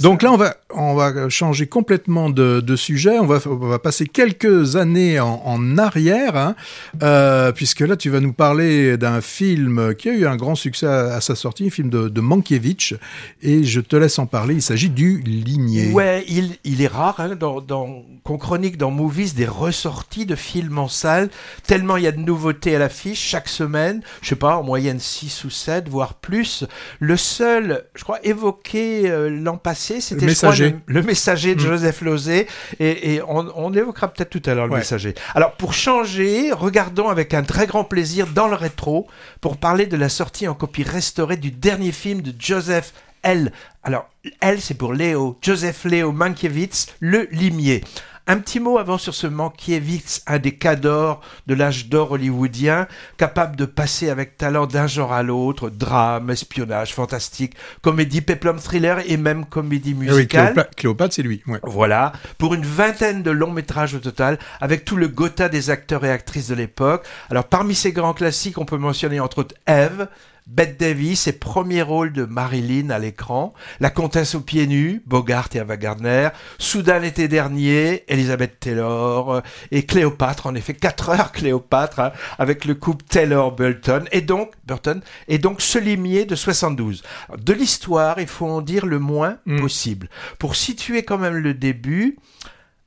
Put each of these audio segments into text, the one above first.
Donc là, on va, on va changer complètement de, de sujet. On va, on va passer quelques années en, en arrière, hein, euh, puisque là, tu vas nous parler d'un film qui a eu un grand succès à, à sa sortie, un film de, de Mankiewicz, et je te laisse en parler. Il s'agit du Ligné. Ouais, il, il est rare hein, dans, dans, qu'on chronique dans Movies des ressorties de films en salle, tellement il y a de nouveautés à l'affiche chaque semaine, je sais pas, en moyenne 6 ou 7, voire plus. Le seul, je crois, évoqué euh, l'an passé, c'était Le Messager. je crois, le, le messager de Mm. Joseph Lozé, et, et on, on évoquera peut-être tout à l'heure le Ouais. messager. Alors pour changer, regardons avec un très grand plaisir dans le rétro pour parler de la sortie en copie restaurée du dernier film de Joseph L. Alors L c'est pour Léo, Joseph Léo Mankiewicz, le limier. Un petit mot avant sur ce Mankiewicz, un des cadors de l'âge d'or hollywoodien, capable de passer avec talent d'un genre à l'autre, drame, espionnage, fantastique, comédie, peplum thriller et même comédie oui, musicale. Cléopa- Cléopâtre, c'est lui. Ouais. Voilà, pour une vingtaine de longs métrages au total, avec tout le gotha des acteurs et actrices de l'époque. Alors parmi ces grands classiques, on peut mentionner entre autres Eve, Bette Davis, ses premiers rôles de Marilyn à l'écran, La Comtesse aux pieds nus, Bogart et Ava Gardner, Soudain l'été dernier, Elizabeth Taylor euh, et Cléopâtre, en effet, 4 heures Cléopâtre, hein, avec le couple Taylor-Burton, et donc, Burton, et donc ce limier de 72. Alors, de l'histoire, il faut en dire le moins Mm. possible. Pour situer quand même le début,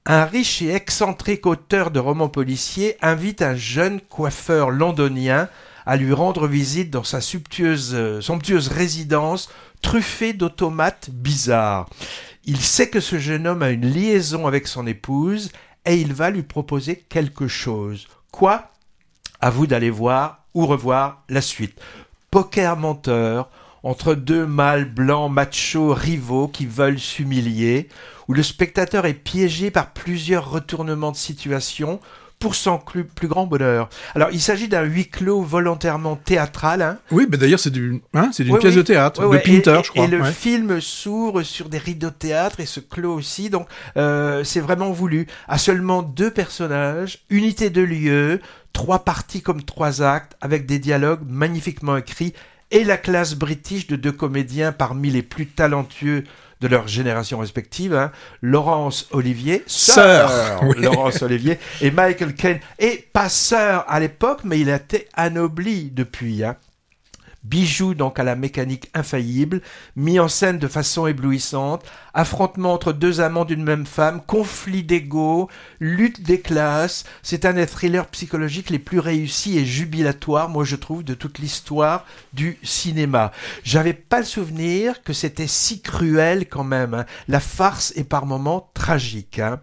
un riche et excentrique auteur de romans policiers invite un jeune coiffeur londonien à lui rendre visite dans sa euh, somptueuse résidence truffée d'automates bizarres. Il sait que ce jeune homme a une liaison avec son épouse et il va lui proposer quelque chose. Quoi? À vous d'aller voir ou revoir la suite. Poker menteur entre deux mâles blancs machos rivaux qui veulent s'humilier, où le spectateur est piégé par plusieurs retournements de situation pour son plus grand bonheur. Alors, il s'agit d'un huis clos volontairement théâtral, hein, Oui, mais d'ailleurs, c'est du, hein, c'est d'une Oui, pièce oui. de théâtre, Ouais, de Pinter, et, je crois. Et le ouais. film s'ouvre sur des rideaux de théâtre et se clôt aussi, donc euh, c'est vraiment voulu. À seulement deux personnages, unité de lieu, trois parties comme trois actes, avec des dialogues magnifiquement écrits, et la classe british de deux comédiens parmi les plus talentueux de leur génération respective, hein, Laurence Olivier, Sœur, oui. Laurence Olivier, et Michael Caine, et pas sœur à l'époque, mais il a été anobli depuis. Hein. Bijou donc à la mécanique infaillible, mis en scène de façon éblouissante, affrontement entre deux amants d'une même femme, conflit d'ego, lutte des classes, c'est un des thrillers psychologiques les plus réussis et jubilatoires, moi je trouve, de toute l'histoire du cinéma. J'avais pas le souvenir que c'était si cruel quand même, hein. la farce est par moments tragique. hein.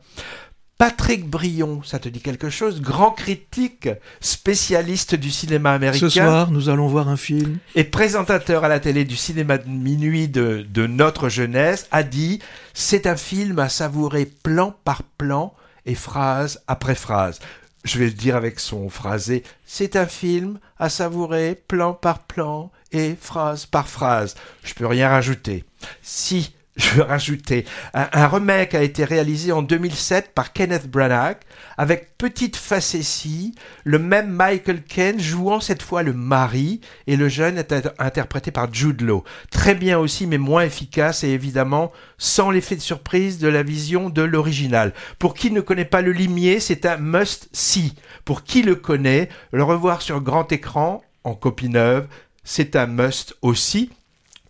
Patrick Brion, ça te dit quelque chose? Grand critique, spécialiste du cinéma américain Ce soir, nous allons voir un film. et présentateur à la télé du cinéma de minuit de, de notre jeunesse, a dit C'est un film à savourer plan par plan et phrase après phrase. Je vais le dire avec son phrasé C'est un film à savourer plan par plan et phrase par phrase. Je peux rien rajouter. Si. Je veux rajouter, un, remake a été réalisé en 2007 par Kenneth Branagh avec petite facétie, le même Michael Caine jouant cette fois le mari et le jeune est inter- interprété par Jude Law. Très bien aussi mais moins efficace et évidemment sans l'effet de surprise de la vision de l'original. Pour qui ne connaît pas le limier, c'est un must-see. Pour qui le connaît, le revoir sur grand écran en copie neuve, c'est un must aussi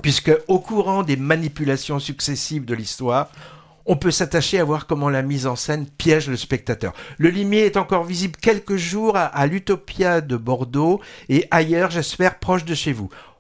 puisque au courant des manipulations successives de l'histoire, on peut s'attacher à voir comment la mise en scène piège le spectateur. Le limier est encore visible quelques jours à, à l'Utopia de Bordeaux et ailleurs, j'espère, proche de chez vous.